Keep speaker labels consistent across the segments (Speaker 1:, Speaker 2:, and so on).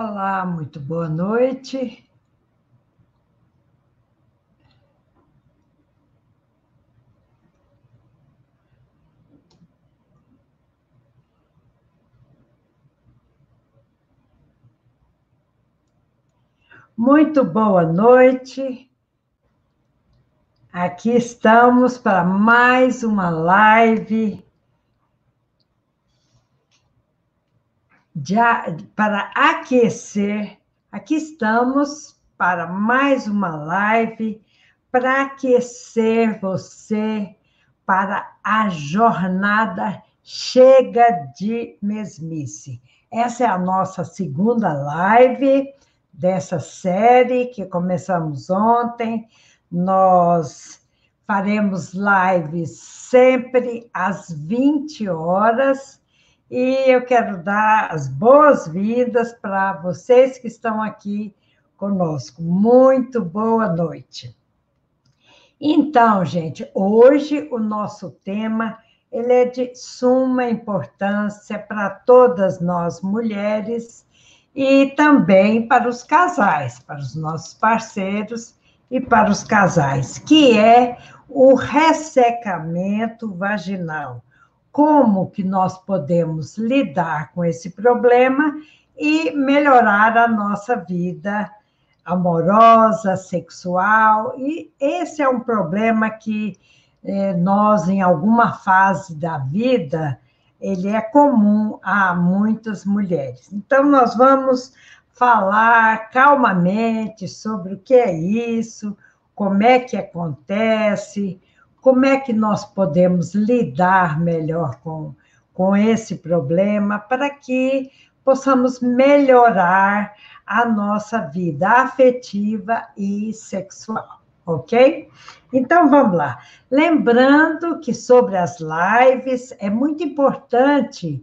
Speaker 1: Olá, muito boa noite. Muito boa noite. Aqui estamos para mais uma live de, para aquecer. Aqui estamos para mais uma live para aquecer você para a jornada chega de mesmice. Essa é a nossa segunda live dessa série que começamos ontem. Nós faremos lives sempre às 20 horas e eu quero dar as boas-vindas para vocês que estão aqui conosco. Muito boa noite. Então, gente, hoje o nosso tema ele é de suma importância para todas nós mulheres e também para os casais, para os nossos parceiros e para os casais, que é o ressecamento vaginal. Como que nós podemos lidar com esse problema e melhorar a nossa vida amorosa, sexual, e esse é um problema que eh, nós, em alguma fase da vida, ele é comum a muitas mulheres. Então, nós vamos falar calmamente sobre o que é isso, como é que acontece, como é que nós podemos lidar melhor com, com esse problema para que possamos melhorar a nossa vida afetiva e sexual ok? Então vamos lá. Lembrando que sobre as lives é muito importante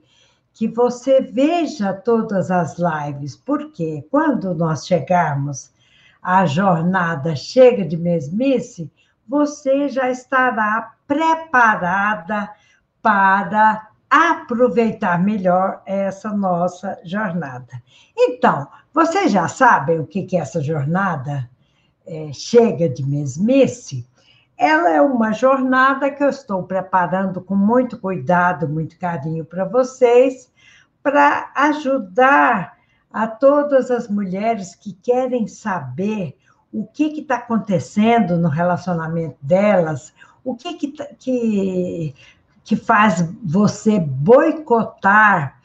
Speaker 1: que você veja todas as lives, porque quando nós chegarmos à jornada chega de mesmice, você já estará preparada para aproveitar melhor essa nossa jornada. Então, vocês já sabem o que é essa jornada? é, chega de mesmice, ela é uma jornada que eu estou preparando com muito cuidado, muito carinho para vocês, para ajudar a todas as mulheres que querem saber o que está acontecendo no relacionamento delas, o que, que, tá, que, que faz você boicotar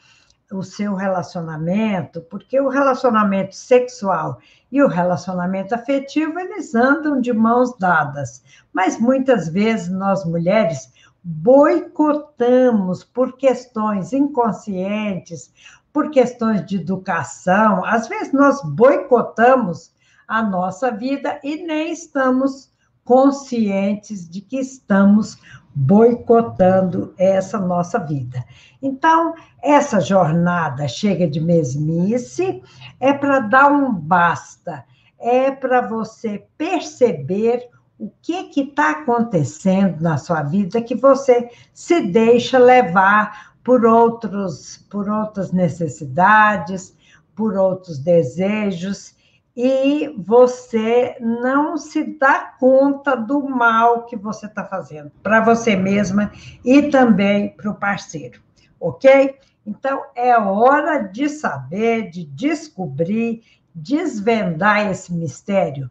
Speaker 1: o seu relacionamento, porque o relacionamento sexual e o relacionamento afetivo, eles andam de mãos dadas. Mas muitas vezes nós mulheres boicotamos por questões inconscientes, por questões de educação, às vezes nós boicotamos a nossa vida e nem estamos conscientes de que estamos boicotando essa nossa vida. Então, essa jornada chega de mesmice, é para dar um basta, é para você perceber o que está acontecendo na sua vida que você se deixa levar por outros, por outras necessidades, por outros desejos e você não se dá conta do mal que você está fazendo para você mesma e também para o parceiro, ok? Então é hora de saber, de descobrir, desvendar esse mistério.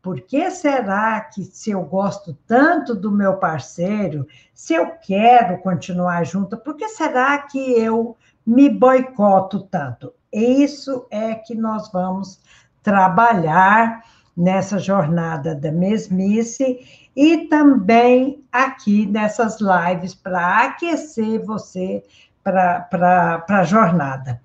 Speaker 1: Por que será que, se eu gosto tanto do meu parceiro, se eu quero continuar junto, por que será que eu me boicoto tanto? Isso é que nós vamos trabalhar nessa jornada da mesmice e também aqui nessas lives para aquecer você para a jornada.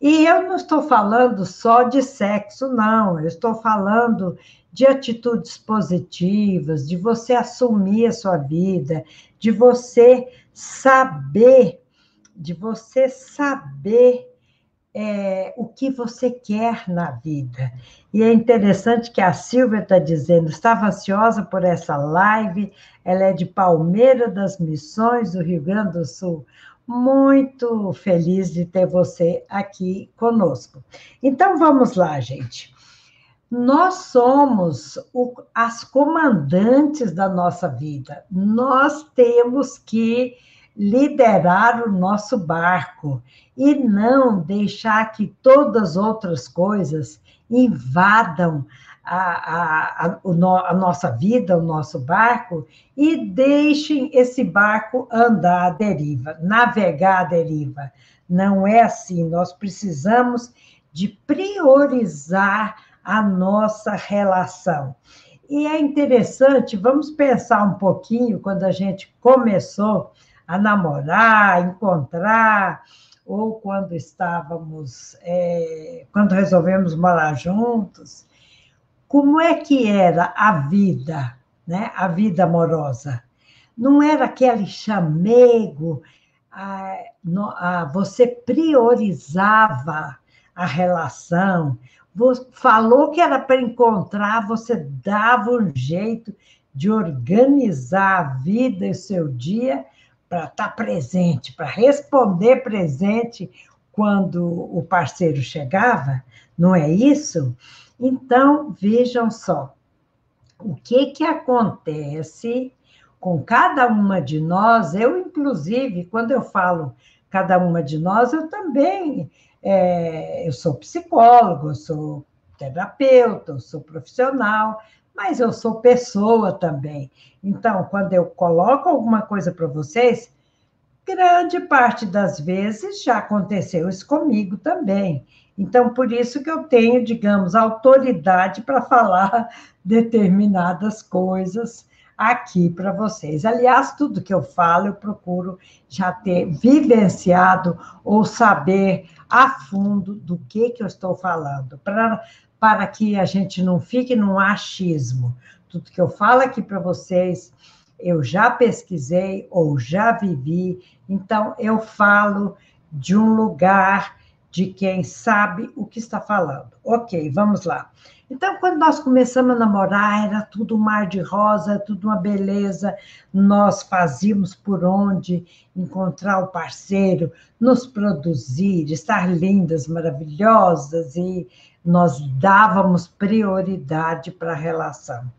Speaker 1: E eu não estou falando só de sexo, não, eu estou falando de atitudes positivas, de você assumir a sua vida, de você saber, de você saber é, o que você quer na vida. E é interessante que a Silvia está dizendo, estava ansiosa por essa live, ela é de Palmeira das Missões, do Rio Grande do Sul. muito feliz de ter você aqui conosco. Então vamos lá, gente. Nós somos o, as comandantes da nossa vida. Nós temos que liderar o nosso barco e não deixar que todas as outras coisas invadam a, a, a, a, nossa vida, o nosso barco, e deixem esse barco andar à deriva, navegar à deriva. Não é assim. Nós precisamos de priorizar a nossa relação. E é interessante, vamos pensar um pouquinho quando a gente começou a namorar, encontrar, ou quando estávamos, é, quando resolvemos morar juntos como é que era a vida, né? A vida amorosa. Não era aquele chamego, a, a, você priorizava a relação, falou que era para encontrar, você dava um jeito de organizar a vida e seu dia para estar tá presente, para responder presente quando o parceiro chegava, não é isso? Então, vejam só, o que, que acontece com cada uma de nós, eu, inclusive, quando eu falo cada uma de nós, eu também, é, eu sou psicólogo, eu sou terapeuta, eu sou profissional, mas eu sou pessoa também. Então, quando eu coloco alguma coisa para vocês, grande parte das vezes já aconteceu isso comigo também. Então, por isso que eu tenho, digamos, autoridade para falar determinadas coisas aqui para vocês. Aliás, tudo que eu falo, eu procuro já ter vivenciado ou saber a fundo do que, que eu estou falando, para, para que a gente não fique num achismo. Tudo que eu falo aqui para vocês, eu já pesquisei ou já vivi, então eu falo de um lugar de quem sabe o que está falando. Ok, vamos lá. Então, quando nós começamos a namorar, era tudo um mar de rosa, tudo uma beleza. Nós fazíamos por onde encontrar o parceiro, nos produzir, estar lindas, maravilhosas, e nós dávamos prioridade para a relação.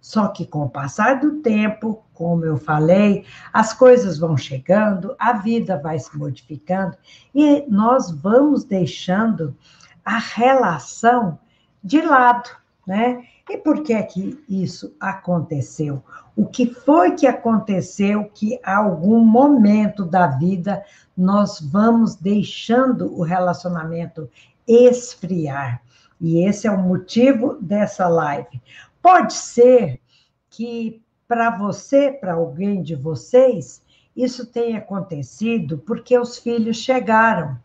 Speaker 1: Só que com o passar do tempo, como eu falei, as coisas vão chegando, a vida vai se modificando e nós vamos deixando a relação de lado, né? E por que é que isso aconteceu? O que foi que aconteceu que algum momento da vida nós vamos deixando o relacionamento esfriar? E esse é o motivo dessa live. Pode ser que para você, para alguém de vocês, isso tenha acontecido porque os filhos chegaram.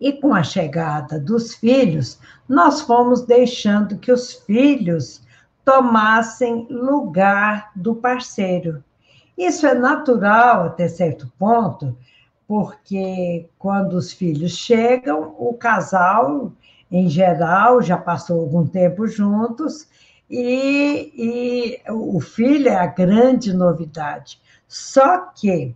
Speaker 1: E com a chegada dos filhos, nós fomos deixando que os filhos tomassem lugar do parceiro. Isso é natural até certo ponto, porque quando os filhos chegam, o casal, em geral, já passou algum tempo juntos e, e o filho é a grande novidade. Só que,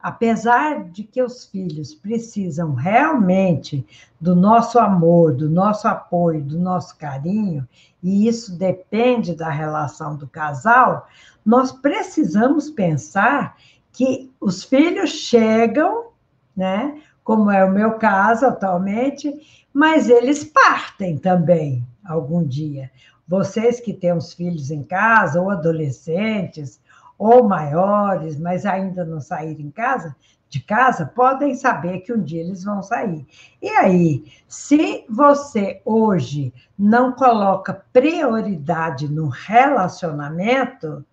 Speaker 1: apesar de que os filhos precisam realmente do nosso amor, do nosso apoio, do nosso carinho, e isso depende da relação do casal, nós precisamos pensar que os filhos chegam, né? Como é o meu caso atualmente, mas eles partem também algum dia. Vocês que têm os filhos em casa, ou adolescentes, ou maiores, mas ainda não saíram em casa, de casa, podem saber que um dia eles vão sair. E aí, se você hoje não coloca prioridade no relacionamento,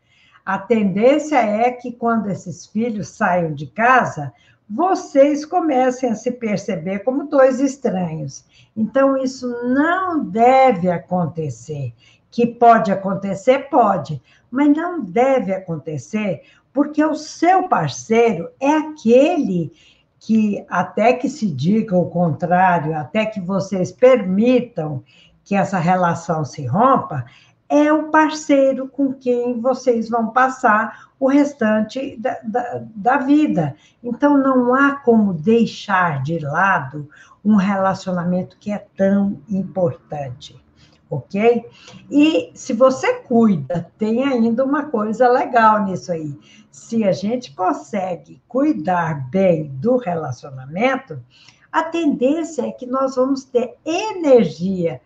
Speaker 1: a tendência é que quando esses filhos saiam de casa, vocês comecem a se perceber como dois estranhos. Então, isso não deve acontecer. Que pode acontecer, pode, mas não deve acontecer, porque o seu parceiro é aquele que, até que se diga o contrário, até que vocês permitam que essa relação se rompa, é o parceiro com quem vocês vão passar o restante da, da, da, vida. Então, não há como deixar de lado um relacionamento que é tão importante, ok? E se você cuida, tem ainda uma coisa legal nisso aí. Se a gente consegue cuidar bem do relacionamento, a tendência é que nós vamos ter energia,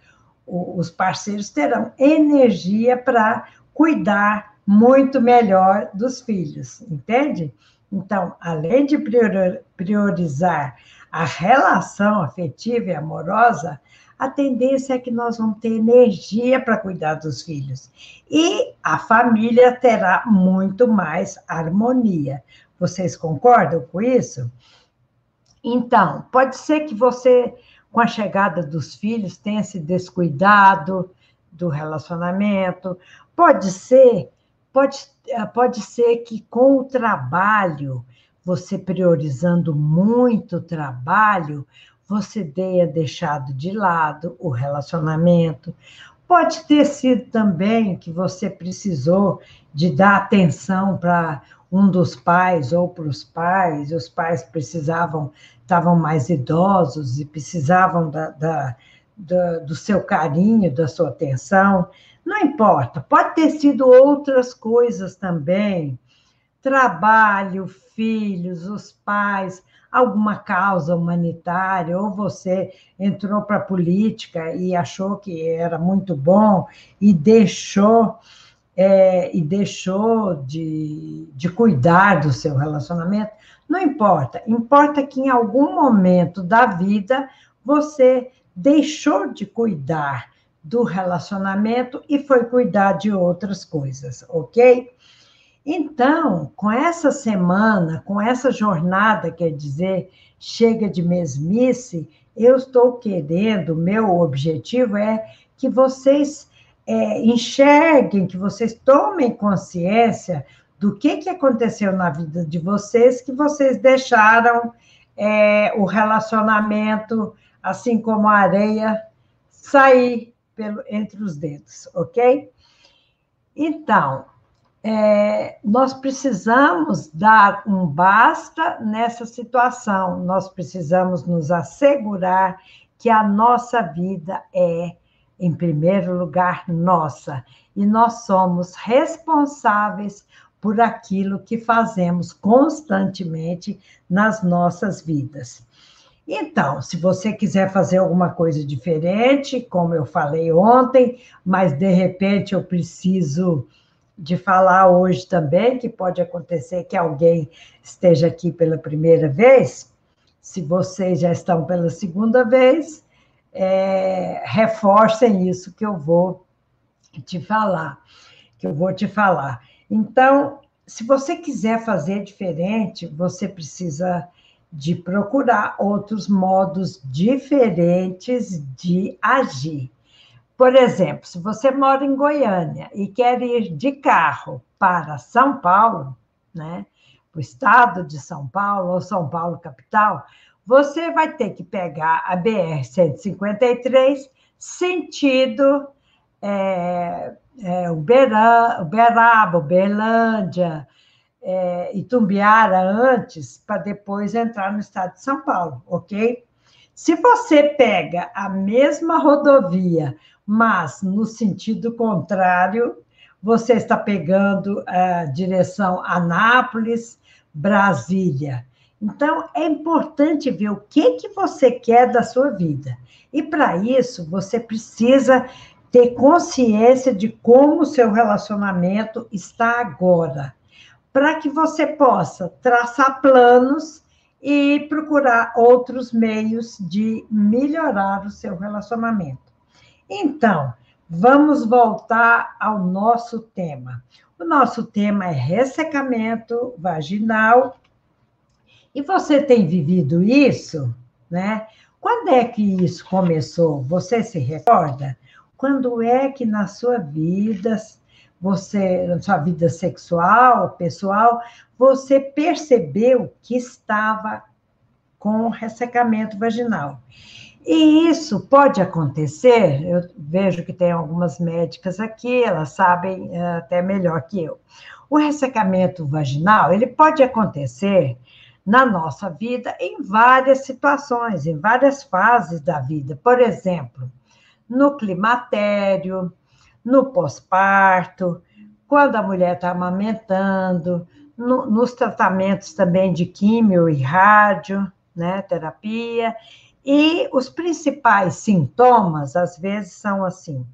Speaker 1: os parceiros terão energia para cuidar muito melhor dos filhos, entende? Então, além de priorizar a relação afetiva e amorosa, a tendência é que nós vamos ter energia para cuidar dos filhos. E a família terá muito mais harmonia. Vocês concordam com isso? Então, pode ser que você, com a chegada dos filhos, tenha se descuidado do relacionamento. Pode ser Pode, eh, pode ser que com o trabalho, você priorizando muito o trabalho, você tenha deixado de lado o relacionamento. Pode ter sido também que você precisou de dar atenção para um dos pais ou para os pais, os pais precisavam, estavam mais idosos e precisavam da, da, da, do seu carinho, da sua atenção. Não importa, pode ter sido outras coisas também. Trabalho, filhos, os pais, alguma causa humanitária, ou você entrou para a política e achou que era muito bom e deixou. É, e deixou de, de cuidar do seu relacionamento, não importa. Importa que em algum momento da vida você deixou de cuidar do relacionamento e foi cuidar de outras coisas, ok? Então, com essa semana, com essa jornada, quer dizer, chega de mesmice, eu estou querendo, meu objetivo é que vocês é, enxerguem, que vocês tomem consciência do que, que aconteceu na vida de vocês, que vocês deixaram é, o relacionamento, assim como a areia, sair pelo, entre os dedos, ok? Então, é, nós precisamos dar um basta nessa situação, nós precisamos nos assegurar que a nossa vida é, em primeiro lugar, nossa, e nós somos responsáveis por aquilo que fazemos constantemente nas nossas vidas. Então, se você quiser fazer alguma coisa diferente, como eu falei ontem, mas de repente eu preciso de falar hoje também, que pode acontecer que alguém esteja aqui pela primeira vez, se vocês já estão pela segunda vez, é, reforcem isso que eu vou te falar, que eu vou te falar. Então, se você quiser fazer diferente, você precisa de procurar outros modos diferentes de agir. Por exemplo, se você mora em Goiânia e quer ir de carro para São Paulo, né, o estado de São Paulo ou São Paulo capital, você vai ter que pegar a BR-153 sentido é, é, Uberaba, Uberlândia, é, Itumbiara antes, para depois entrar no estado de São Paulo, ok? Se você pega a mesma rodovia, mas no sentido contrário, você está pegando a direção Anápolis, Brasília. Então, é importante ver o que, que você quer da sua vida. E para isso, você precisa ter consciência de como o seu relacionamento está agora para que você possa traçar planos e procurar outros meios de melhorar o seu relacionamento. Então, vamos voltar ao nosso tema. O nosso tema é ressecamento vaginal. E você tem vivido isso, né? Quando é que isso começou? Você se recorda? Quando é que na sua vida você, na sua vida sexual, pessoal, você percebeu que estava com ressecamento vaginal. E isso pode acontecer, eu vejo que tem algumas médicas aqui, elas sabem eh, até melhor que eu. O ressecamento vaginal, ele pode acontecer na nossa vida em várias situações, em várias fases da vida. Por exemplo, no climatério, no pós-parto, quando a mulher está amamentando, no, nos tratamentos também de químio e rádio, né, terapia, e os principais sintomas, às vezes, são assim: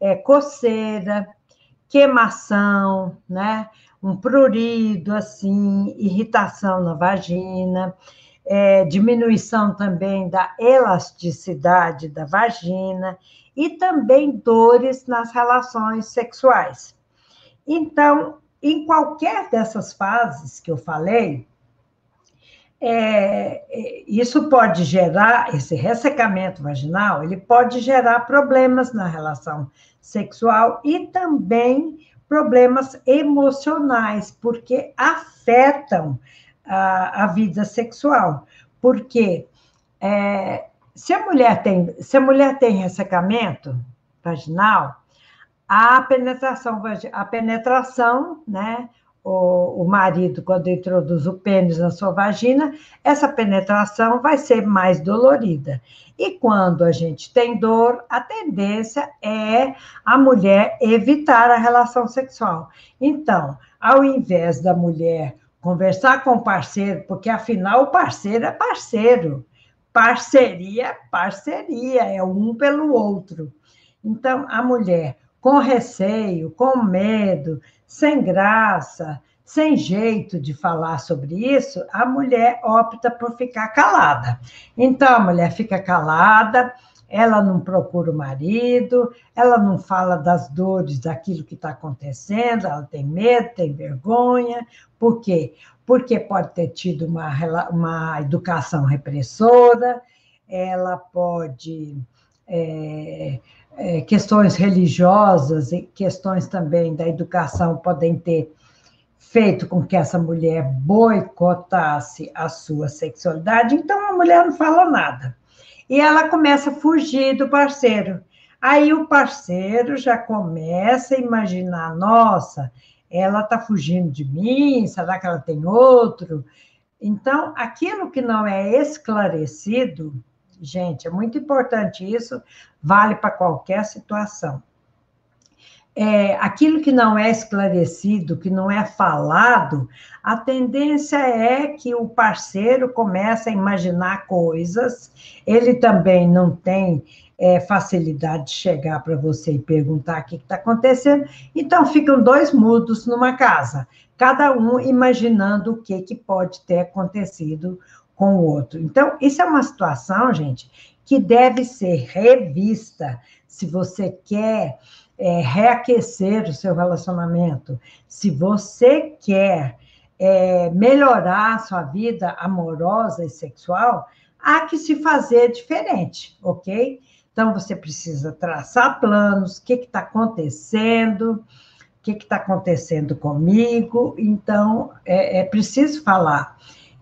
Speaker 1: é, coceira, queimação, né? Um prurido, assim, irritação na vagina, é, diminuição também da elasticidade da vagina e também dores nas relações sexuais. Então, em qualquer dessas fases que eu falei, é, é, isso pode gerar, esse ressecamento vaginal, ele pode gerar problemas na relação sexual e também problemas emocionais, porque afetam a, a vida sexual. Porque é, se a mulher tem, se a mulher tem ressecamento vaginal, a penetração, a penetração, né, o, o marido, quando introduz o pênis na sua vagina, essa penetração vai ser mais dolorida. E quando a gente tem dor, a tendência é a mulher evitar a relação sexual. Então, ao invés da mulher conversar com o parceiro, porque afinal o parceiro é parceiro, parceria é parceria, é um pelo outro. Então, a mulher com receio, com medo, sem graça, sem jeito de falar sobre isso, a mulher opta por ficar calada. Então, a mulher fica calada, ela não procura o marido, ela não fala das dores daquilo que está acontecendo, ela tem medo, tem vergonha. Por quê? Porque pode ter tido uma, uma educação repressora, ela pode. É, é, questões religiosas e questões também da educação podem ter feito com que essa mulher boicotasse a sua sexualidade, então a mulher não fala nada. E ela começa a fugir do parceiro. Aí o parceiro já começa a imaginar: nossa, ela está fugindo de mim, será que ela tem outro? Então, aquilo que não é esclarecido, gente, é muito importante isso, vale para qualquer situação. É, aquilo que não é esclarecido, que não é falado, a tendência é que o parceiro comece a imaginar coisas, ele também não tem é, facilidade de chegar para você e perguntar o que está acontecendo, então ficam dois mudos numa casa, cada um imaginando o que, que pode ter acontecido com o outro. Então, isso é uma situação, gente, que deve ser revista. Se você quer é, reaquecer o seu relacionamento, se você quer é, melhorar a sua vida amorosa e sexual, há que se fazer diferente, ok? Então, você precisa traçar planos, o que está acontecendo, o que está acontecendo comigo, então, é, é preciso falar.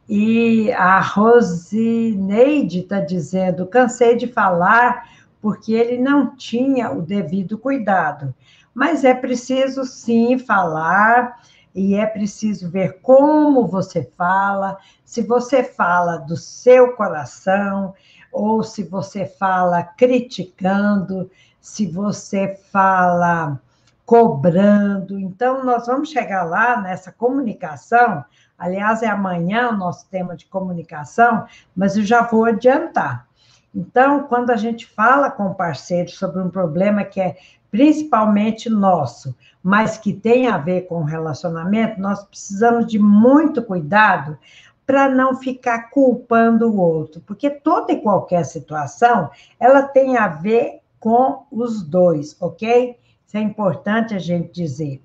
Speaker 1: E a Rosineide está dizendo: cansei de falar porque ele não tinha o devido cuidado. Mas é preciso sim falar e é preciso ver como você fala, se você fala do seu coração ou se você fala criticando, se você fala cobrando. Então, nós vamos chegar lá nessa comunicação Aliás, é amanhã o nosso tema de comunicação, mas eu já vou adiantar. Então, quando a gente fala com o parceiro sobre um problema que é principalmente nosso, mas que tem a ver com relacionamento, nós precisamos de muito cuidado para não ficar culpando o outro, porque toda e qualquer situação, ela tem a ver com os dois, ok? Isso é importante a gente dizer.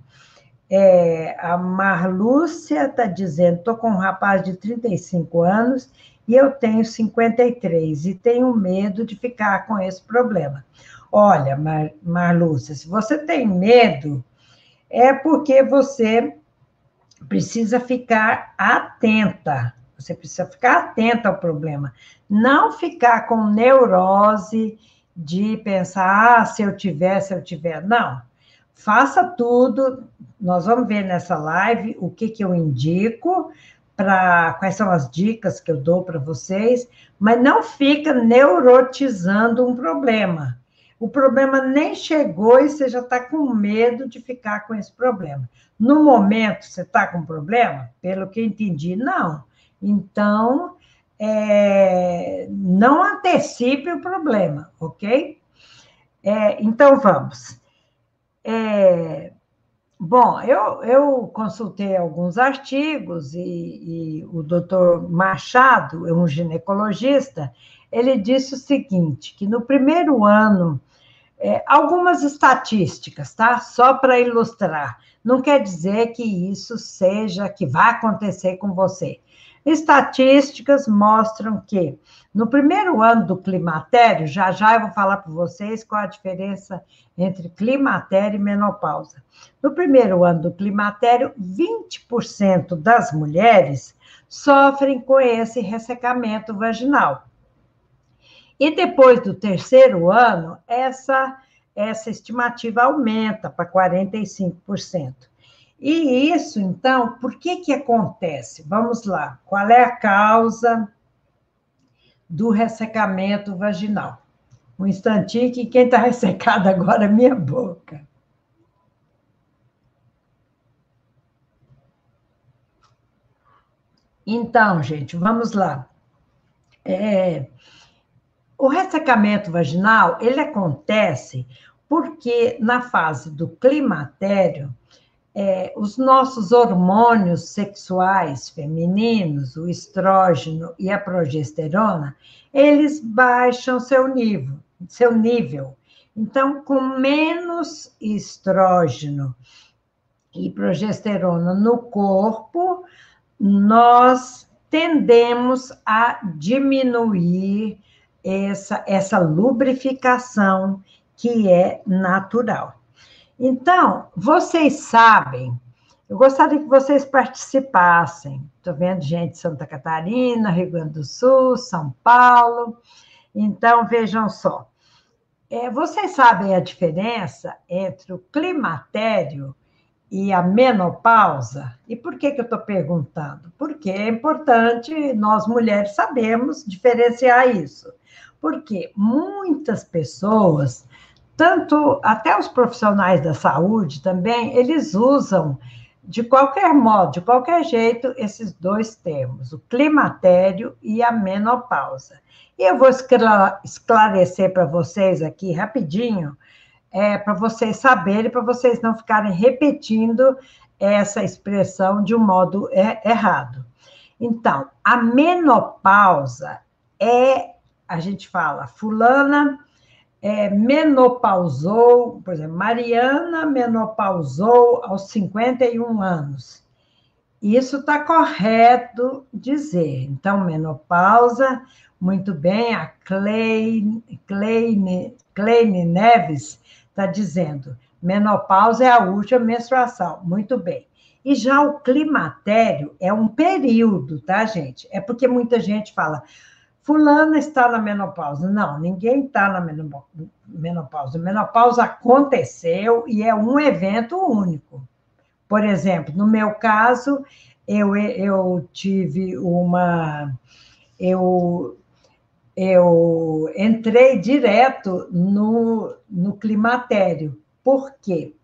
Speaker 1: É, a Marlúcia está dizendo: estou com um rapaz de 35 anos e eu tenho 53 e tenho medo de ficar com esse problema. Olha, Mar, se você tem medo, é porque você precisa ficar atenta. Você precisa ficar atento ao problema. Não ficar com neurose de pensar, ah, se eu tiver, se eu tiver. Não. Faça tudo. Nós vamos ver nessa live o que, que eu indico, para quais são as dicas que eu dou para vocês, mas não fica neurotizando um problema. O problema nem chegou e você já está com medo de ficar com esse problema. No momento, você está com problema? Pelo que entendi, não. Então, é, não antecipe o problema, ok? É, então, vamos. É, bom, eu, eu consultei alguns artigos e, e o doutor Machado, é um ginecologista, ele disse o seguinte, que no primeiro ano, é, algumas estatísticas, tá? Só para ilustrar, não quer dizer que isso seja, que vai acontecer com você. Estatísticas mostram que no primeiro ano do climatério, já já eu vou falar para vocês qual a diferença entre climatério e menopausa. No primeiro ano do climatério, 20% das mulheres sofrem com esse ressecamento vaginal. E depois do terceiro ano, essa, essa estimativa aumenta para 45%. E isso, então, por que que acontece? Vamos lá. Qual é a causa do ressecamento vaginal? Um instantinho que quem está ressecado agora é minha boca. Então, gente, vamos lá. É, o ressecamento vaginal, ele acontece porque na fase do climatério, é, os nossos hormônios sexuais femininos, o estrógeno e a progesterona, eles baixam seu nível, seu nível. Então, com menos estrógeno e progesterona no corpo, nós tendemos a diminuir essa, essa lubrificação que é natural. Então, vocês sabem, eu gostaria que vocês participassem. Estou vendo gente de Santa Catarina, Rio Grande do Sul, São Paulo. Então, vejam só. É, vocês sabem a diferença entre o climatério e a menopausa? E por que, que eu estou perguntando? Porque é importante nós mulheres sabemos diferenciar isso. Porque muitas pessoas tanto até os profissionais da saúde também, eles usam de qualquer modo, de qualquer jeito, esses dois termos, o climatério e a menopausa. E eu vou esclarecer para vocês aqui rapidinho, é, para vocês saberem, para vocês não ficarem repetindo essa expressão de um modo é, errado. Então, a menopausa é, a gente fala, fulana é, menopausou, por exemplo, Mariana menopausou aos 51 anos. Isso está correto dizer. Então, menopausa, muito bem, a Kleine, Kleine Neves está dizendo, menopausa é a última menstruação. Muito bem. E já o climatério é um período, tá, gente? É porque muita gente fala, Fulana está na menopausa. Não, ninguém está na menopausa. Menopausa aconteceu e é um evento único. Por exemplo, no meu caso, eu, eu tive uma. Eu, eu entrei direto no, no climatério. Por quê?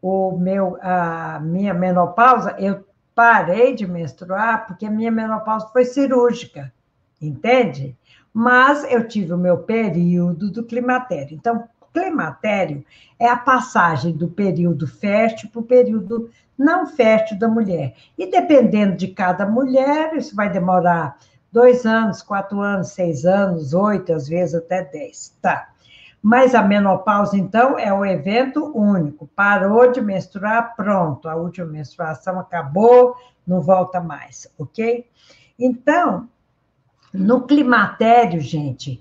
Speaker 1: O meu, a minha menopausa, eu parei de menstruar porque a minha menopausa foi cirúrgica entende? Mas eu tive o meu período do climatério. Então, climatério é a passagem do período fértil para o período não fértil da mulher. E dependendo de cada mulher, isso vai demorar dois anos, quatro anos, seis anos, oito, às vezes até dez. Tá. Mas a menopausa, então, é o evento único. Parou de menstruar, pronto. A última menstruação acabou, não volta mais, ok? Então, no climatério, gente,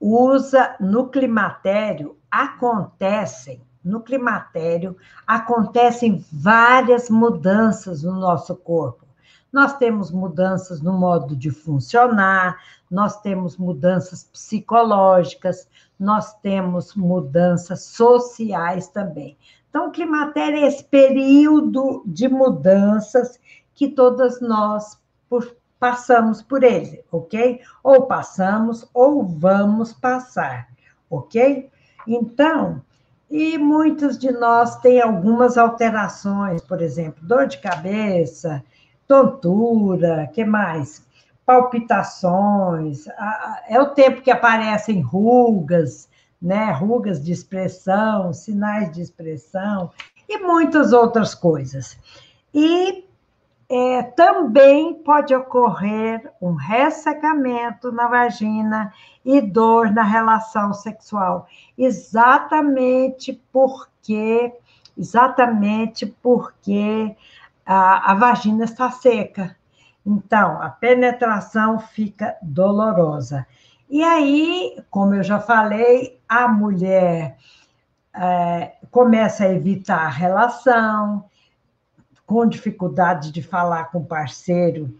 Speaker 1: usa no climatério acontecem no climatério acontecem várias mudanças no nosso corpo. nós temos mudanças no modo de funcionar, nós temos mudanças psicológicas, nós temos mudanças sociais também. Então, o climatério é esse período de mudanças que todas nós por, passamos por ele, ok? Ou passamos ou vamos passar, ok? Então, e muitos de nós têm algumas alterações, por exemplo, dor de cabeça, tontura, que mais? Palpitações, é o tempo que aparecem rugas, né? Rugas de expressão, sinais de expressão e muitas outras coisas. E é, também pode ocorrer um ressecamento na vagina e dor na relação sexual, exatamente porque exatamente porque a, a vagina está seca. Então, a penetração fica dolorosa. E aí, como eu já falei, a mulher é, começa a evitar a relação, com dificuldade de falar com o parceiro,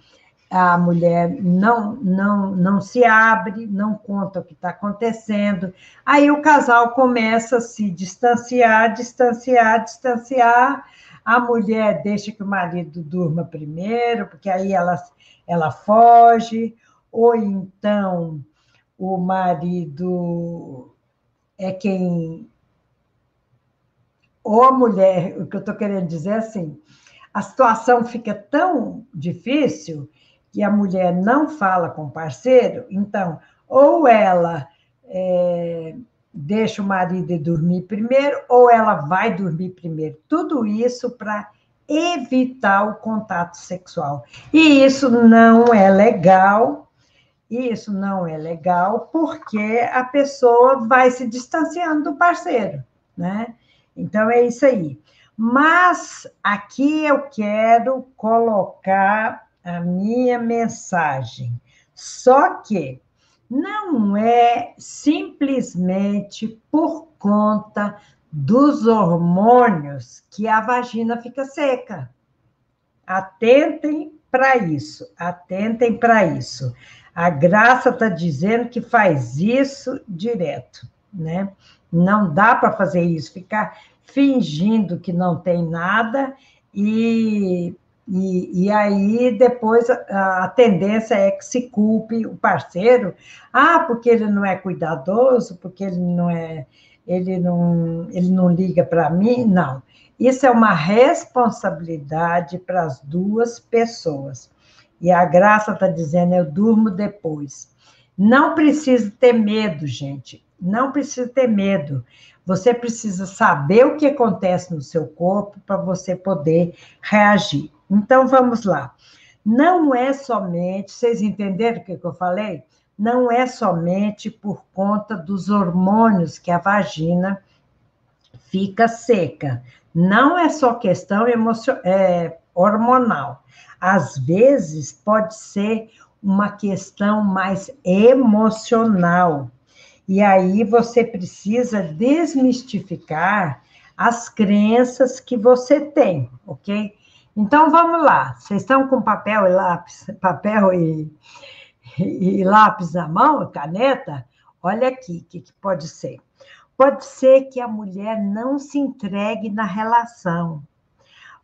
Speaker 1: a mulher não, não, não se abre, não conta o que está acontecendo. Aí o casal começa a se distanciar, distanciar, distanciar. A mulher deixa que o marido durma primeiro, porque aí ela, ela foge, ou então o marido é quem. Ou a mulher, o que eu estou querendo dizer é assim, a situação fica tão difícil que a mulher não fala com o parceiro, então, ou ela é, deixa o marido ir dormir primeiro, ou ela vai dormir primeiro. Tudo isso para evitar o contato sexual. E isso não é legal, isso não é legal, porque a pessoa vai se distanciando do parceiro, né? Então é isso aí. Mas aqui eu quero colocar a minha mensagem. Só que não é simplesmente por conta dos hormônios que a vagina fica seca. Atentem para isso, atentem para isso. A Graça está dizendo que faz isso direto, né? Não dá para fazer isso, ficar fingindo que não tem nada, e, e, e aí depois a, a, tendência é que se culpe o parceiro, ah, porque ele não é cuidadoso, porque ele não é, ele não, ele não liga para mim, não. Isso é uma responsabilidade para as duas pessoas. E a Graça está dizendo, eu durmo depois. Não precisa ter medo, gente. Não precisa ter medo. Você precisa saber o que acontece no seu corpo para você poder reagir. Então, vamos lá. Não é somente, vocês entenderam o que eu falei? Não é somente por conta dos hormônios que a vagina fica seca. Não é só questão é, hormonal. Às vezes pode ser uma questão mais emocional. E aí você precisa desmistificar as crenças que você tem, ok? Então vamos lá. Vocês estão com papel e lápis, papel e, e, e lápis na mão, caneta? Olha aqui o que, que pode ser. Pode ser que a mulher não se entregue na relação.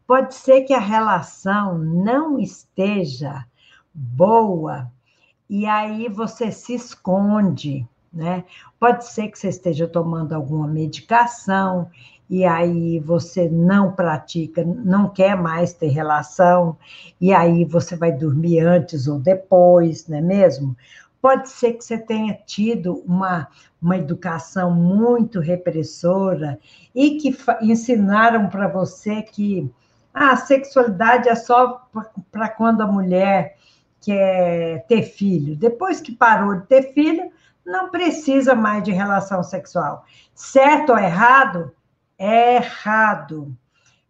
Speaker 1: Pode ser que a relação não esteja boa e aí você se esconde né? Pode ser que você esteja tomando alguma medicação e aí você não pratica, não quer mais ter relação, e aí você vai dormir antes ou depois, não é mesmo? Pode ser que você tenha tido uma, uma educação muito repressora e que ensinaram para você que ah, a sexualidade é só para quando a mulher quer ter filho. Depois que parou de ter filho, não precisa mais de relação sexual. Certo ou errado? Errado.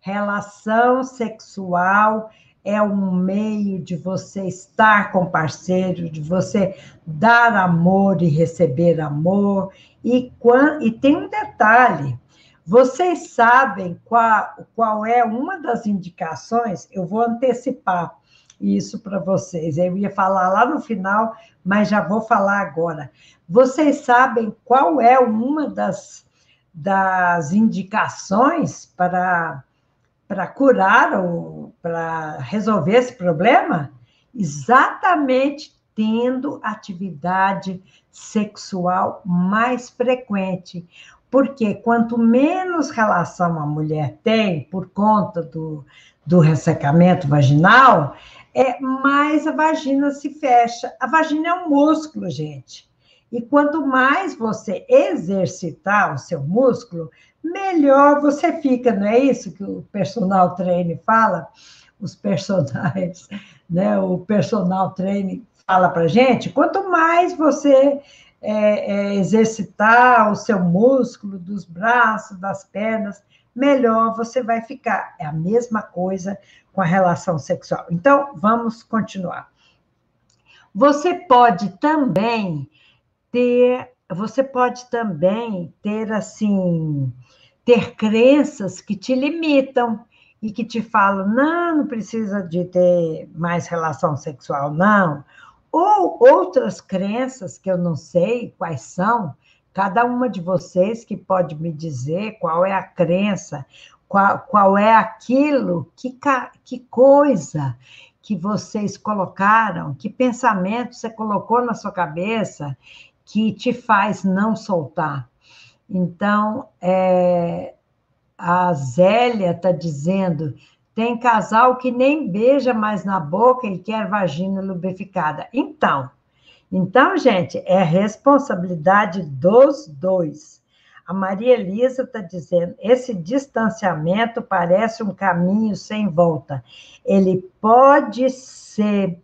Speaker 1: Relação sexual é um meio de você estar com parceiro, de você dar amor e receber amor. E, e tem um detalhe: vocês sabem qual, qual é uma das indicações? Eu vou antecipar. Isso para vocês. Eu ia falar lá no final, mas já vou falar agora. Vocês sabem qual é uma das, das indicações para, para curar ou para resolver esse problema? Exatamente tendo atividade sexual mais frequente. Porque quanto menos relação a mulher tem por conta do, do ressecamento vaginal, é mais a vagina se fecha. A vagina é um músculo, gente. E quanto mais você exercitar o seu músculo, melhor você fica, não é isso que o personal trainer fala? Os personagens, né? O personal trainer fala para gente. Quanto mais você é, é, exercitar o seu músculo dos braços, das pernas, melhor você vai ficar. É a mesma coisa com a relação sexual. Então, vamos continuar. Você pode também ter, você pode também ter assim, ter crenças que te limitam e que te falam, não, não precisa de ter mais relação sexual, não. Ou outras crenças que eu não sei quais são, cada uma de vocês que pode me dizer qual é a crença, qual, qual é aquilo, que, que coisa que vocês colocaram, que pensamento você colocou na sua cabeça que te faz não soltar. Então, é, a Zélia está dizendo: tem casal que nem beija mais na boca e quer vagina lubrificada. Então, então, gente, é responsabilidade dos dois. A Maria Elisa está dizendo: esse distanciamento parece um caminho sem volta. Ele pode ser,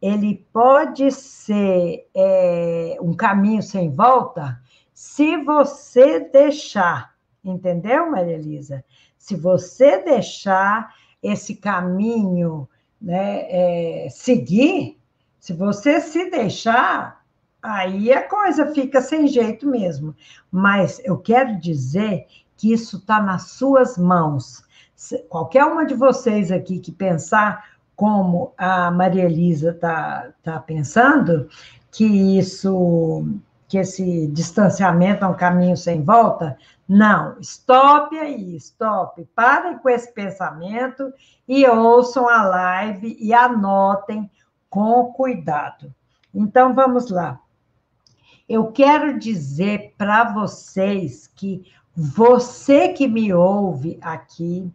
Speaker 1: ele pode ser é, um caminho sem volta se você deixar, entendeu, Maria Elisa? Se você deixar esse caminho né, é, seguir, se você se deixar, aí a coisa fica sem jeito mesmo. Mas eu quero dizer que isso está nas suas mãos. Qualquer uma de vocês aqui que pensar como a Maria Elisa está tá pensando, que isso, que esse distanciamento é um caminho sem volta, não, stop aí, stop. Parem com esse pensamento e ouçam a live e anotem com cuidado. Então, vamos lá eu quero dizer para vocês que você que me ouve aqui,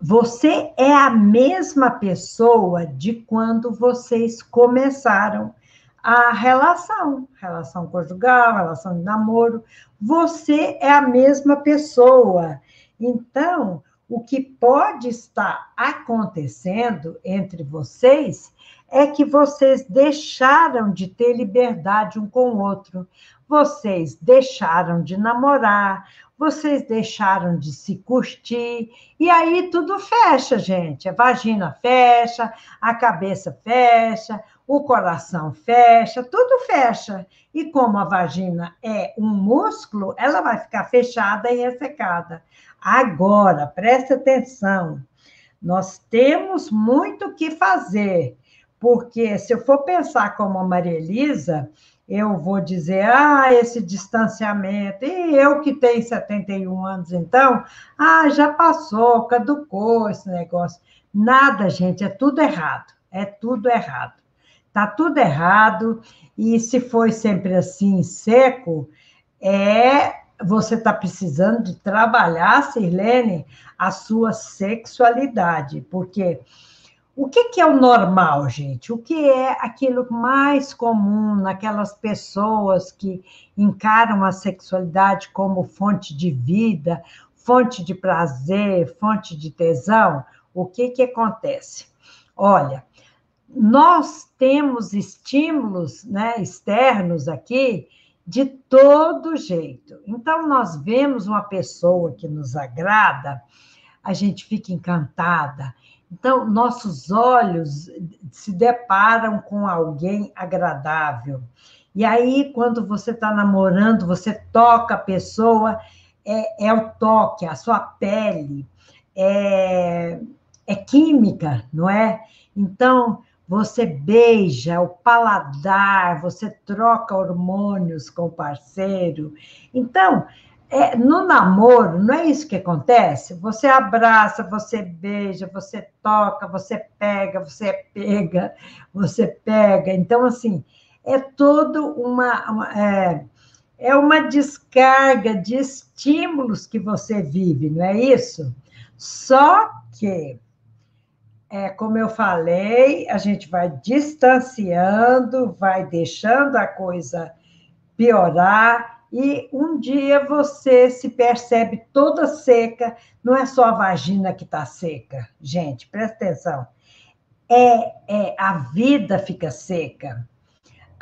Speaker 1: você é a mesma pessoa de quando vocês começaram a relação, relação conjugal, relação de namoro. Você é a mesma pessoa. Então, o que pode estar acontecendo entre vocês é que vocês deixaram de ter liberdade um com o outro, vocês deixaram de namorar, vocês deixaram de se curtir, e aí tudo fecha, gente. A vagina fecha, a cabeça fecha, o coração fecha, tudo fecha. E como a vagina é um músculo, ela vai ficar fechada e ressecada. Agora, preste atenção, nós temos muito o que fazer porque se eu for pensar como a Maria Elisa, eu vou dizer, ah, esse distanciamento, e eu que tenho 71 anos, então, ah, já passou, caducou esse negócio. Nada, gente, é tudo errado, é tudo errado. Tá tudo errado, e se foi sempre assim, seco, é você está precisando de trabalhar, Sirlene, a sua sexualidade, porque o que, que, é o normal, gente? O que é aquilo mais comum naquelas pessoas que encaram a sexualidade como fonte de vida, fonte de prazer, fonte de tesão? O que, que acontece? Olha, nós temos estímulos né, externos aqui de todo jeito. Então, nós vemos uma pessoa que nos agrada, a gente fica encantada então, nossos olhos se deparam com alguém agradável. E aí, quando você está namorando, você toca a pessoa, é, é, o toque, a sua pele, é, é química, não é? Então, você beija o paladar, você troca hormônios com o parceiro. Então, é, no namoro, não é isso que acontece? Você abraça, você beija, você toca, você pega, você pega, você pega. Então, assim, é todo uma. uma é, é uma descarga de estímulos que você vive, não é isso? Só que, é, como eu falei, a gente vai distanciando, vai deixando a coisa piorar, e um dia você se percebe toda seca, não é só a vagina que está seca, gente, presta atenção. É, é a vida fica seca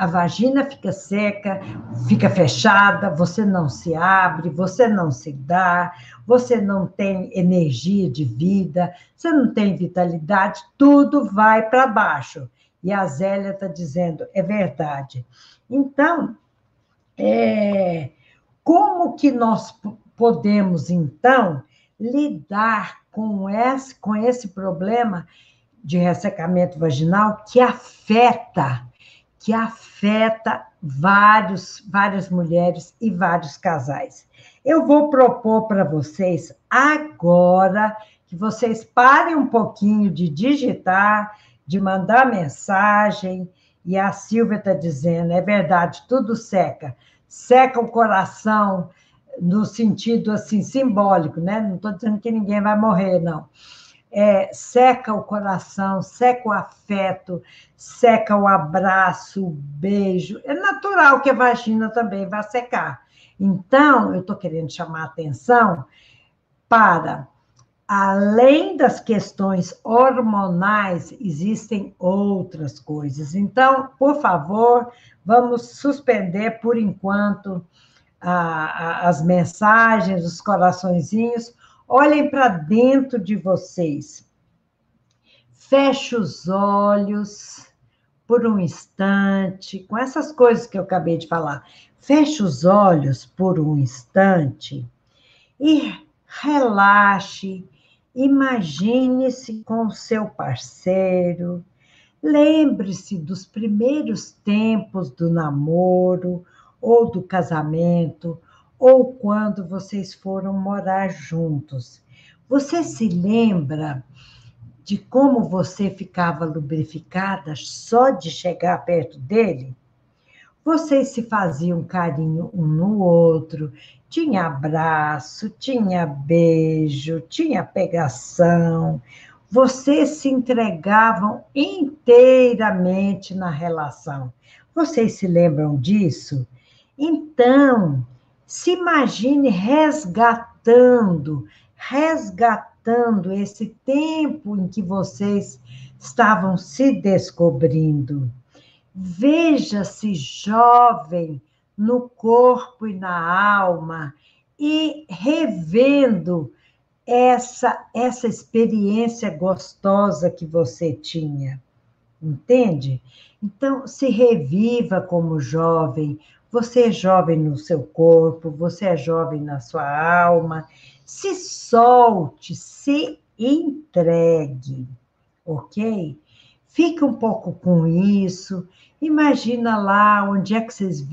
Speaker 1: a vagina fica seca, fica fechada, você não se abre, você não se dá, você não tem energia de vida, você não tem vitalidade, tudo vai para baixo. E a Zélia está dizendo, é verdade. Então, é, como que nós podemos, então, lidar com esse, com esse problema de ressecamento vaginal que afeta que afeta vários, várias mulheres e vários casais. Eu vou propor para vocês agora que vocês parem um pouquinho de digitar, de mandar mensagem, e a Silvia está dizendo, é verdade, tudo seca. Seca o coração no sentido assim simbólico, né? Não estou dizendo que ninguém vai morrer, não é, seca o coração, seca o afeto, seca o abraço, o beijo. É natural que a vagina também vá secar. Então, eu estou querendo chamar a atenção para, além das questões hormonais, existem outras coisas. Então, por favor, vamos suspender por enquanto a, a, as mensagens, os coraçõezinhos, Olhem para dentro de vocês. Feche os olhos por um instante, com essas coisas que eu acabei de falar. Feche os olhos por um instante e relaxe. Imagine-se com seu parceiro. Lembre-se dos primeiros tempos do namoro ou do casamento, ou quando vocês foram morar juntos. Você se lembra de como você ficava lubrificada só de chegar perto dele? Vocês se faziam carinho um no outro, tinha abraço, tinha beijo, tinha pegação. Vocês se entregavam inteiramente na relação. Vocês se lembram disso? Então, se imagine resgatando, resgatando esse tempo em que vocês estavam se descobrindo. Veja-se jovem no corpo e na alma e revendo essa essa experiência gostosa que você tinha. Entende? Então, se reviva como jovem, você é jovem no seu corpo, você é jovem na sua alma. Se solte, se entregue, ok? Fique um pouco com isso. Imagina lá onde é que vocês,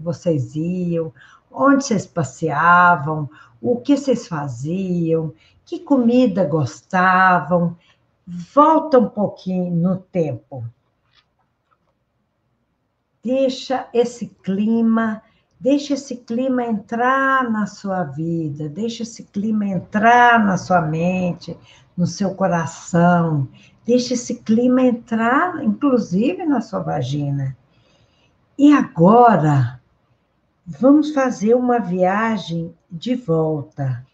Speaker 1: vocês iam, onde vocês passeavam, o que vocês faziam, que comida gostavam. Volta um pouquinho no tempo deixa esse clima, deixa esse clima entrar na sua vida, deixa esse clima entrar na sua mente, no seu coração, deixa esse clima entrar, inclusive, na sua vagina. E agora, vamos fazer uma viagem de volta.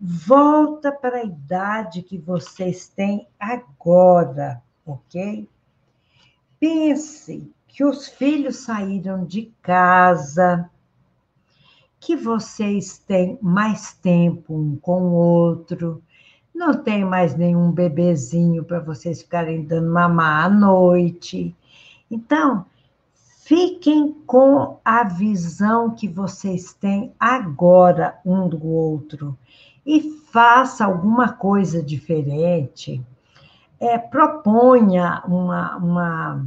Speaker 1: Volta para a idade que vocês têm agora, ok? Pense que os filhos saíram de casa, que vocês têm mais tempo um com o outro, não tem mais nenhum bebezinho para vocês ficarem dando mamar à noite. Então, fiquem com a visão que vocês têm agora um do outro e faça alguma coisa diferente é, proponha uma, uma,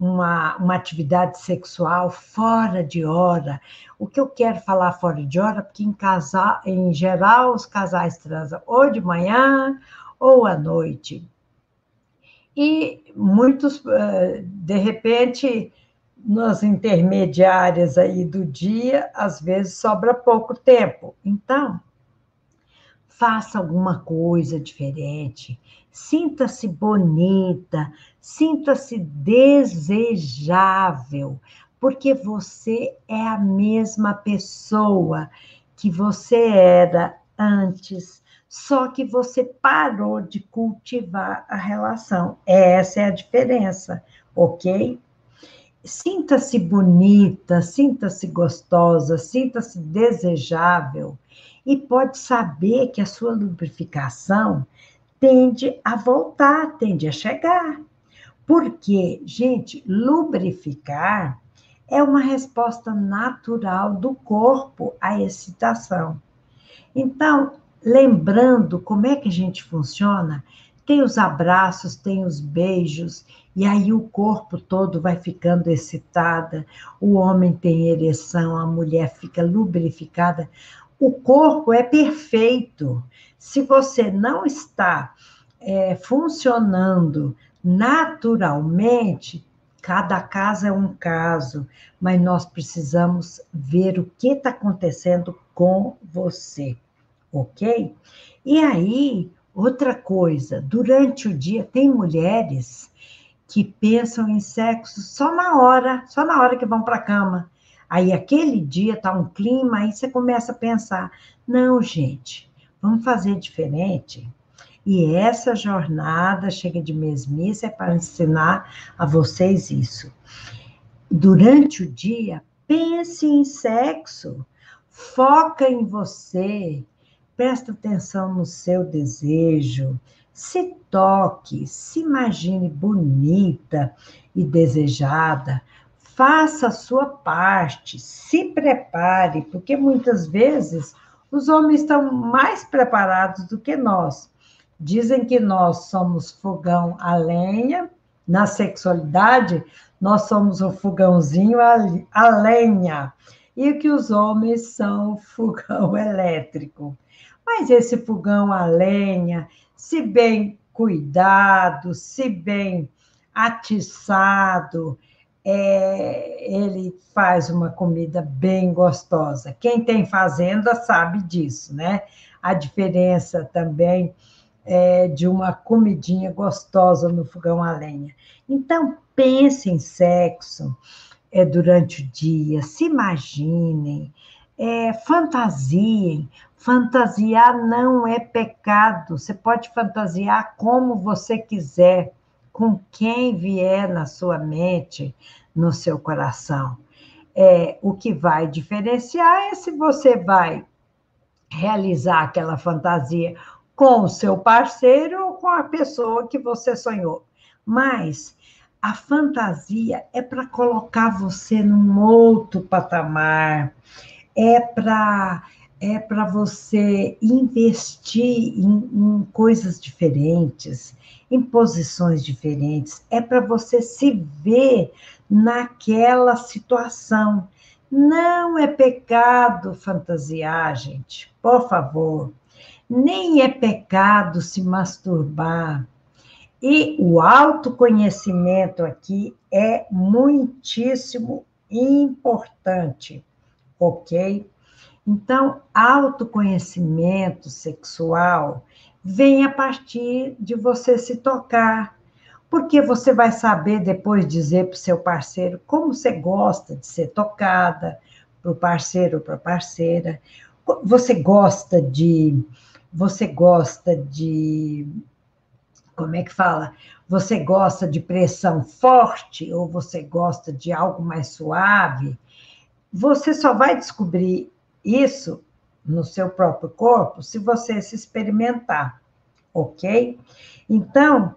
Speaker 1: uma, uma atividade sexual fora de hora. O que eu quero falar fora de hora, porque em, casal, em geral os casais transam ou de manhã ou à noite. E muitos, eh, de repente, nas intermediárias aí do dia, às vezes sobra pouco tempo. Então, faça alguma coisa diferente, sinta-se bonita, sinta-se desejável, porque você é a mesma pessoa que você era antes, só que você parou de cultivar a relação. Essa é a diferença, ok? Sinta-se bonita, sinta-se gostosa, sinta-se desejável e pode saber que a sua lubrificação tende a voltar, tende a chegar. Porque, gente, lubrificar é uma resposta natural do corpo à excitação. Então, lembrando como é que a gente funciona, tem os abraços, tem os beijos, e aí o corpo todo vai ficando excitada, o homem tem ereção, a mulher fica lubrificada. O corpo é perfeito. Se você não está é, funcionando naturalmente, cada caso é um caso, mas nós precisamos ver o que está acontecendo com você, ok? E aí, outra coisa, durante o dia, tem mulheres que pensam em sexo só na hora, só na hora que vão para a cama. Aí aquele dia tá um clima, aí você começa a pensar: não, gente, vamos fazer diferente. E essa jornada chega de mesmice é para ensinar a vocês isso. Durante o dia, pense em sexo, foca em você, presta atenção no seu desejo, se toque, se imagine bonita e desejada, faça a sua parte, se prepare, porque muitas vezes os homens estão mais preparados do que nós. Dizem que nós somos fogão a lenha, na sexualidade, nós somos o fogãozinho a, lenha, e que os homens são fogão elétrico. Mas esse fogão a lenha, se bem cuidado, se bem atiçado, é, ele faz uma comida bem gostosa. Quem tem fazenda sabe disso, né? A diferença também é, de uma comidinha gostosa no fogão a lenha. Então, pense em sexo é, durante o dia, se imaginem, é, fantasiem. Fantasiar não é pecado, você pode fantasiar como você quiser com quem vier na sua mente, no seu coração. É, o que vai diferenciar é se você vai realizar aquela fantasia com o seu parceiro ou com a pessoa que você sonhou. Mas a fantasia é para colocar você num outro patamar, é para é para você investir em, em coisas diferentes, em posições diferentes, é para você se ver naquela situação. Não é pecado fantasiar, gente, por favor. Nem é pecado se masturbar. E o autoconhecimento aqui é muitíssimo importante, ok? Então, autoconhecimento sexual vem a partir de você se tocar, porque você vai saber depois dizer para o seu parceiro como você gosta de ser tocada, para o parceiro ou para a parceira. Você gosta de. Você gosta de. Como é que fala? Você gosta de pressão forte ou você gosta de algo mais suave? Você só vai descobrir isso no seu próprio corpo se você se experimentar, ok? Então,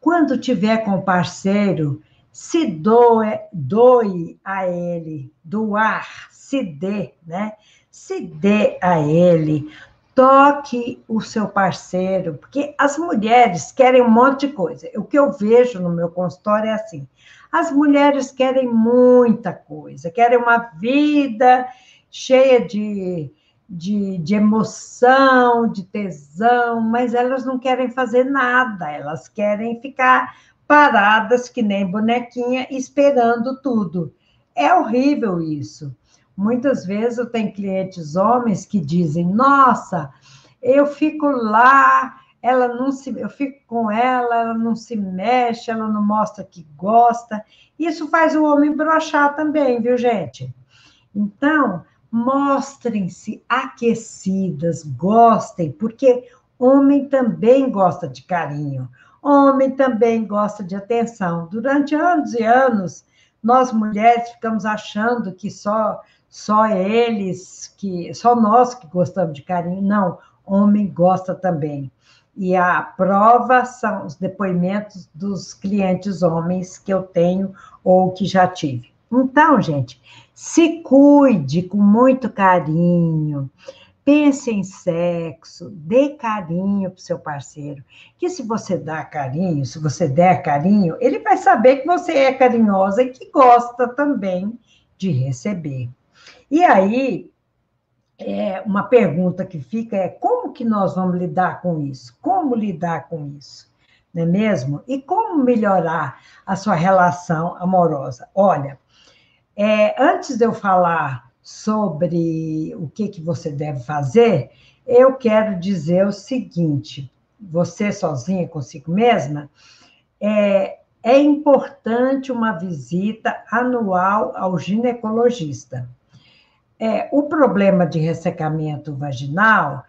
Speaker 1: quando tiver com o parceiro, se doe, doe a ele, doar, se dê, né? Se dê a ele toque o seu parceiro, porque as mulheres querem um monte de coisa. O que eu vejo no meu consultório é assim: as mulheres querem muita coisa, querem uma vida cheia de, de, de emoção, de tesão, mas elas não querem fazer nada, elas querem ficar paradas que nem bonequinha, esperando tudo. É horrível isso. Muitas vezes eu tenho clientes homens que dizem: Nossa, eu fico lá, ela não se, eu fico com ela, ela não se mexe, ela não mostra que gosta. Isso faz o homem brochar também, viu, gente? Então, mostrem-se aquecidas, gostem, porque homem também gosta de carinho, homem também gosta de atenção. Durante anos e anos, nós mulheres ficamos achando que só só eles que só nós que gostamos de carinho, não, homem gosta também. E a prova são os depoimentos dos clientes homens que eu tenho ou que já tive. Então, gente, se cuide com muito carinho. Pense em sexo, dê carinho para o seu parceiro. Que se você dá carinho, se você der carinho, ele vai saber que você é carinhosa e que gosta também de receber. E aí, é, uma pergunta que fica é como que nós vamos lidar com isso? Como lidar com isso? Não é mesmo? E como melhorar a sua relação amorosa? Olha, é, antes de eu falar sobre o que, que você deve fazer, eu quero dizer o seguinte: você sozinha consigo mesma, é, é importante uma visita anual ao ginecologista. É, o problema de ressecamento vaginal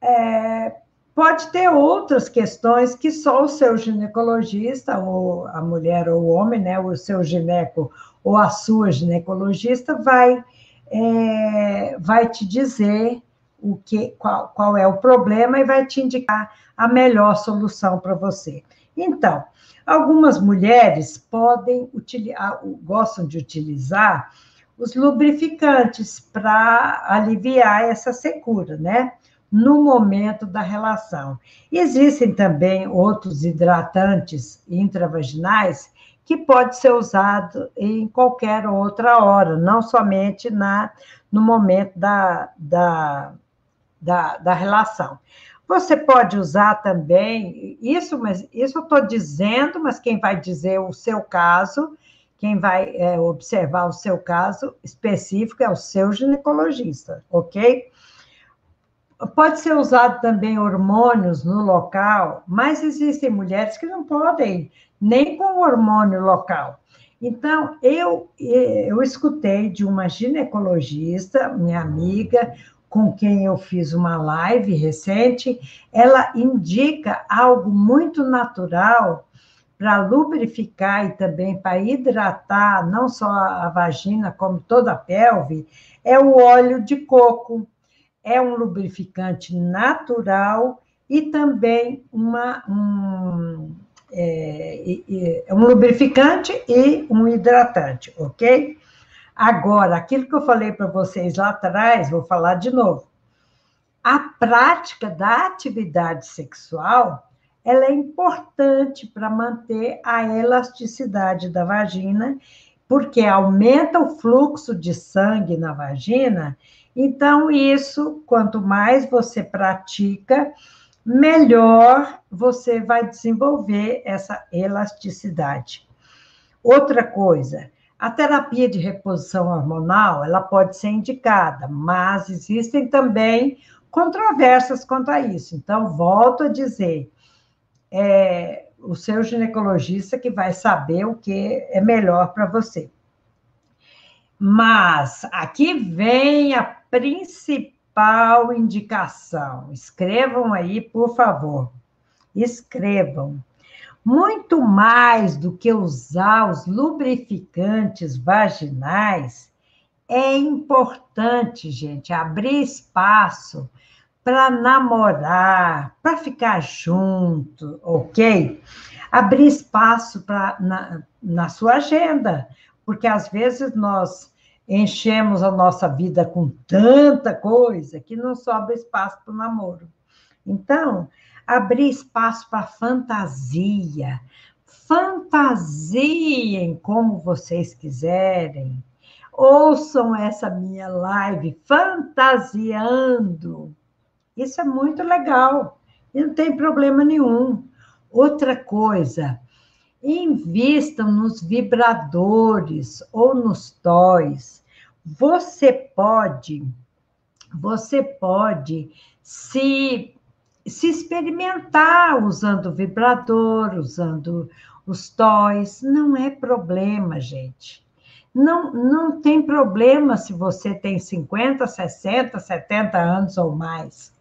Speaker 1: é, pode ter outras questões que só o seu ginecologista, ou a mulher ou o homem, né, o seu gineco ou a sua ginecologista vai, é, vai te dizer o que, qual, qual é o problema e vai te indicar a melhor solução para você. Então, algumas mulheres podem utilizar, gostam de utilizar os lubrificantes para aliviar essa secura, né? No momento da relação. Existem também outros hidratantes intravaginais que pode ser usado em qualquer outra hora, não somente na, no momento da, da, da, da relação. Você pode usar também, isso, mas isso eu estou dizendo, mas quem vai dizer o seu caso quem vai é, observar o seu caso específico é o seu ginecologista, ok? Pode ser usado também hormônios no local, mas existem mulheres que não podem nem com hormônio local. Então, eu, eu escutei de uma ginecologista, minha amiga, com quem eu fiz uma live recente, ela indica algo muito natural para lubrificar e também para hidratar não só a vagina, como toda a pelve, é o óleo de coco. É um lubrificante natural e também uma, um, é, é um lubrificante e um hidratante, ok? Agora, aquilo que eu falei para vocês lá atrás, vou falar de novo. A prática da atividade sexual ela é importante para manter a elasticidade da vagina, porque aumenta o fluxo de sangue na vagina. Então, isso, quanto mais você pratica, melhor você vai desenvolver essa elasticidade. Outra coisa, a terapia de reposição hormonal, ela pode ser indicada, mas existem também controvérsias quanto a isso. Então, volto a dizer, é o seu ginecologista que vai saber o que é melhor para você. Mas aqui vem a principal indicação. Escrevam aí, por favor. Escrevam. Muito mais do que usar os lubrificantes vaginais, é importante, gente, abrir espaço para namorar, para ficar junto, ok? Abrir espaço pra, na, na sua agenda, porque às vezes nós enchemos a nossa vida com tanta coisa que não sobra espaço para o namoro. Então, abrir espaço para fantasia. Fantasiem como vocês quiserem. Ouçam essa minha live fantasiando. Isso é muito legal. E não tem problema nenhum. Outra coisa, invistam nos vibradores ou nos toys. Você pode, você pode se se experimentar usando vibrador, usando os toys, não é problema, gente. Não, não tem problema se você tem 50, 60, 70 anos ou mais.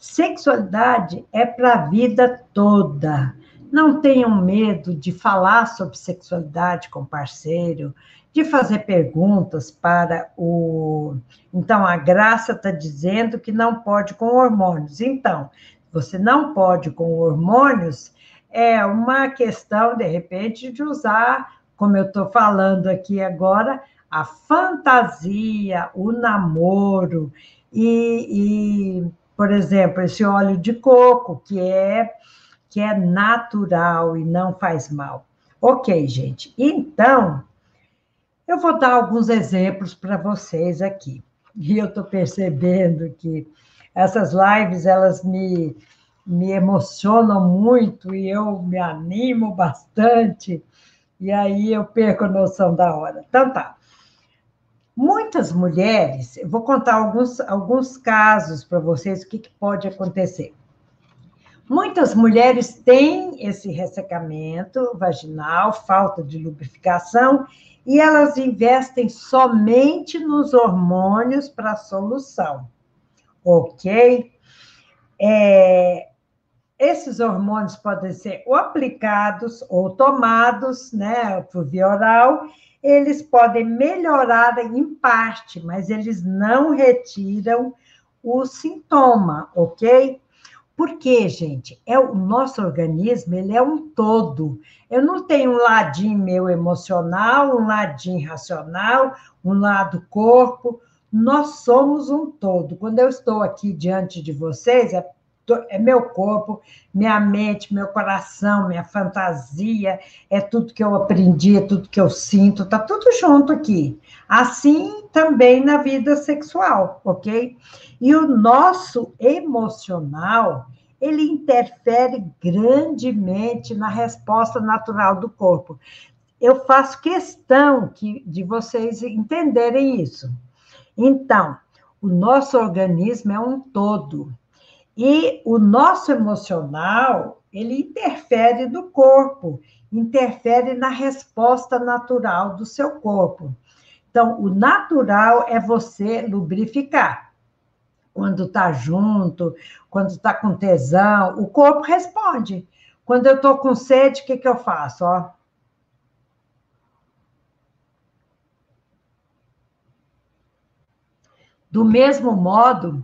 Speaker 1: Sexualidade é para a vida toda. Não tenham medo de falar sobre sexualidade com parceiro, de fazer perguntas para o. Então, a Graça está dizendo que não pode com hormônios. Então, você não pode com hormônios, é uma questão, de repente, de usar, como eu estou falando aqui agora, a fantasia, o namoro e, e, por exemplo, esse óleo de coco, que é que é natural e não faz mal. Ok, gente. Então, eu vou dar alguns exemplos para vocês aqui. E eu estou percebendo que essas lives elas me, me emocionam muito e eu me animo bastante, e aí eu perco a noção da hora. Então tá. Muitas mulheres, eu vou contar alguns, alguns casos para vocês, o que, que pode acontecer. Muitas mulheres têm esse ressecamento vaginal, falta de lubrificação, e elas investem somente nos hormônios para solução ok? É, esses hormônios podem ser ou aplicados ou tomados, né, por via oral, eles podem melhorar em parte, mas eles não retiram o sintoma, ok? Porque, gente, é o nosso organismo, ele é um todo. Eu não tenho um ladinho meu emocional, um ladinho racional, um lado corpo, nós somos um todo. Quando eu estou aqui diante de vocês, é, é meu corpo, minha mente, meu coração, minha fantasia, é tudo que eu aprendi, é tudo que eu sinto, tá tudo junto aqui. Assim também na vida sexual, ok? E o nosso emocional, ele interfere grandemente na resposta natural do corpo. Eu faço questão que, de vocês entenderem isso. Então, o nosso organismo é um todo. E o nosso emocional, ele interfere no corpo, interfere na resposta natural do seu corpo. Então, o natural é você lubrificar. Quando está junto, quando está com tesão, o corpo responde. Quando eu estou com sede, o que, que eu faço? Ó, Do mesmo modo,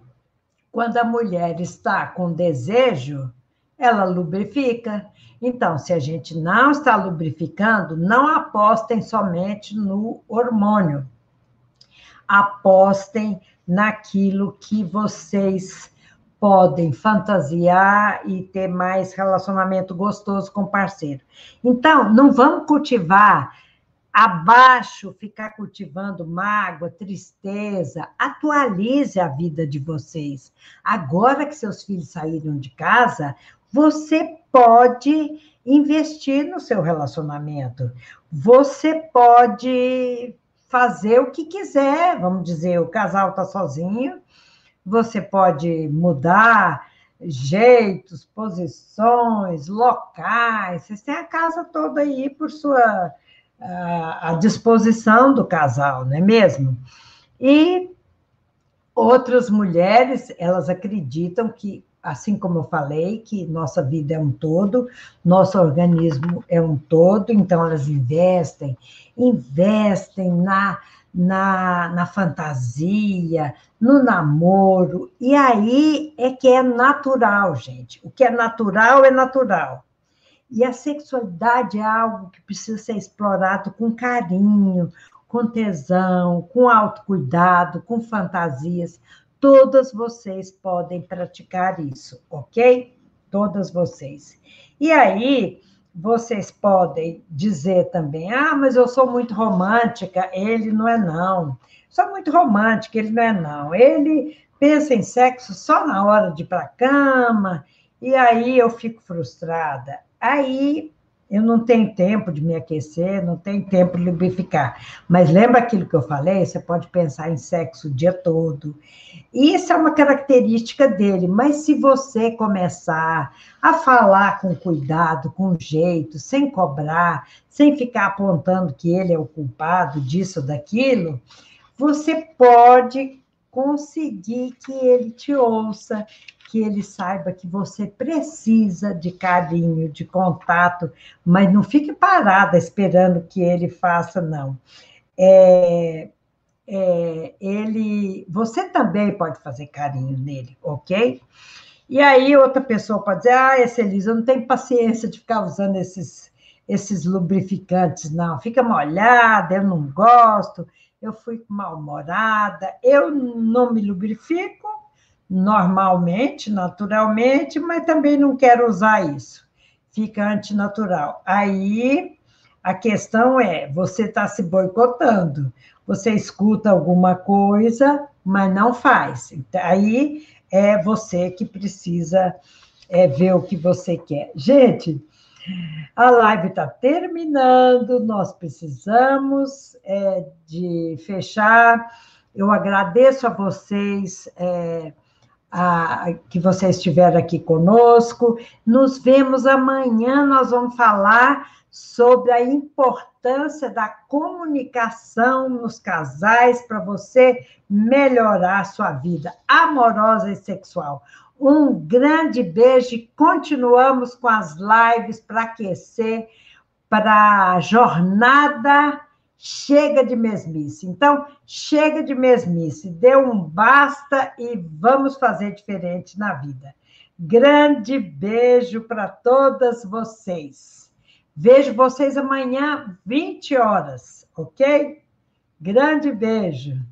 Speaker 1: quando a mulher está com desejo, ela lubrifica. Então, se a gente não está lubrificando, não apostem somente no hormônio. Apostem naquilo que vocês podem fantasiar e ter mais relacionamento gostoso com o parceiro. Então, não vamos cultivar abaixo ficar cultivando mágoa, tristeza. Atualize a vida de vocês. Agora que seus filhos saíram de casa, você pode investir no seu relacionamento. Você pode fazer o que quiser, vamos dizer, o casal está sozinho, você pode mudar jeitos, posições, locais, vocês têm a casa toda aí por sua à disposição do casal, não é mesmo? E outras mulheres, elas acreditam que, assim como eu falei, que nossa vida é um todo, nosso organismo é um todo, então elas investem, investem na, na, na fantasia, no namoro, e aí é que é natural, gente. O que é natural é natural. E a sexualidade é algo que precisa ser explorado com carinho, com tesão, com autocuidado, com fantasias. Todas vocês podem praticar isso, ok? Todas vocês. E aí, vocês podem dizer também: ah, mas eu sou muito romântica, ele não é, não. Sou muito romântica, ele não é, não. Ele pensa em sexo só na hora de ir para a cama, e aí eu fico frustrada. Aí eu não tenho tempo de me aquecer, não tenho tempo de lubrificar. Mas lembra aquilo que eu falei? Você pode pensar em sexo o dia todo. Isso é uma característica dele, mas se você começar a falar com cuidado, com jeito, sem cobrar, sem ficar apontando que ele é o culpado disso, daquilo, você pode conseguir que ele te ouça, que ele saiba que você precisa de carinho, de contato, mas não fique parada esperando que ele faça, não. É, é, ele, você também pode fazer carinho nele, ok? E aí outra pessoa pode dizer, ah, essa Elisa, eu não tenho paciência de ficar usando esses, esses lubrificantes, não. Fica molhada, eu não gosto, eu fui mal-humorada, eu não me lubrifico, normalmente, naturalmente, mas também não quero usar isso. Fica antinatural. Aí a questão é: você está se boicotando. Você escuta alguma coisa, mas não faz. Então, aí é você que precisa é, ver o que você quer. Gente, a live está terminando, nós precisamos é, de fechar. Eu agradeço a vocês. É, a, que vocês estiveram aqui conosco. Nos vemos amanhã, nós vamos falar sobre a importância da comunicação nos casais para você melhorar a sua vida amorosa e sexual. Um grande beijo e continuamos com as lives para aquecer para a jornada Chega de mesmice. Então, chega de mesmice, dê um basta e vamos fazer diferente na vida. Grande beijo para todas vocês. Vejo vocês amanhã, 20 horas, ok? Grande beijo.